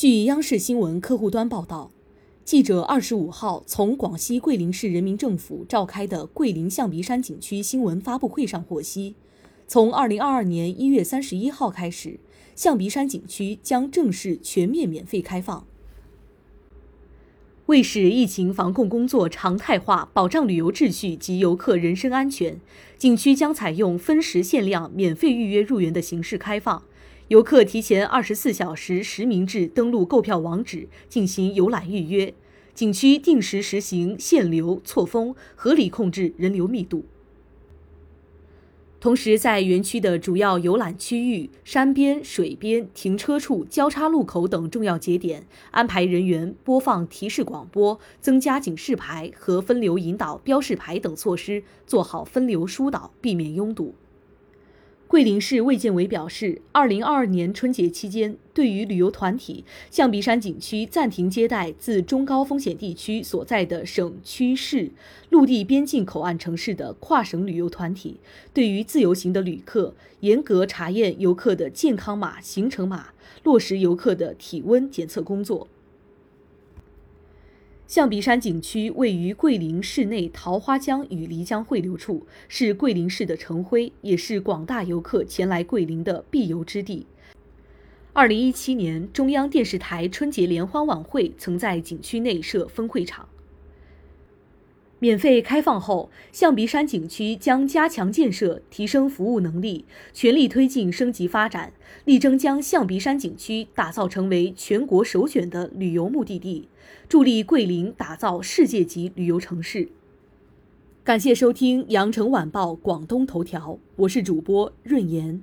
据央视新闻客户端报道，记者二十五号从广西桂林市人民政府召开的桂林象鼻山景区新闻发布会上获悉，从二零二二年一月三十一号开始，象鼻山景区将正式全面免费开放。为使疫情防控工作常态化，保障旅游秩序及游客人身安全，景区将采用分时限量、免费预约入园的形式开放。游客提前二十四小时实名制登录购票网址进行游览预约，景区定时实行限流错峰，合理控制人流密度。同时，在园区的主要游览区域、山边、水边、停车处、交叉路口等重要节点，安排人员播放提示广播，增加警示牌和分流引导标示牌等措施，做好分流疏导，避免拥堵。桂林市卫健委表示，二零二二年春节期间，对于旅游团体，象鼻山景区暂停接待自中高风险地区所在的省区市、陆地边境口岸城市的跨省旅游团体。对于自由行的旅客，严格查验游客的健康码、行程码，落实游客的体温检测工作。象鼻山景区位于桂林市内桃花江与漓江汇流处，是桂林市的城徽，也是广大游客前来桂林的必游之地。二零一七年，中央电视台春节联欢晚会曾在景区内设分会场。免费开放后，象鼻山景区将加强建设，提升服务能力，全力推进升级发展，力争将象鼻山景区打造成为全国首选的旅游目的地，助力桂林打造世界级旅游城市。感谢收听羊城晚报广东头条，我是主播润言。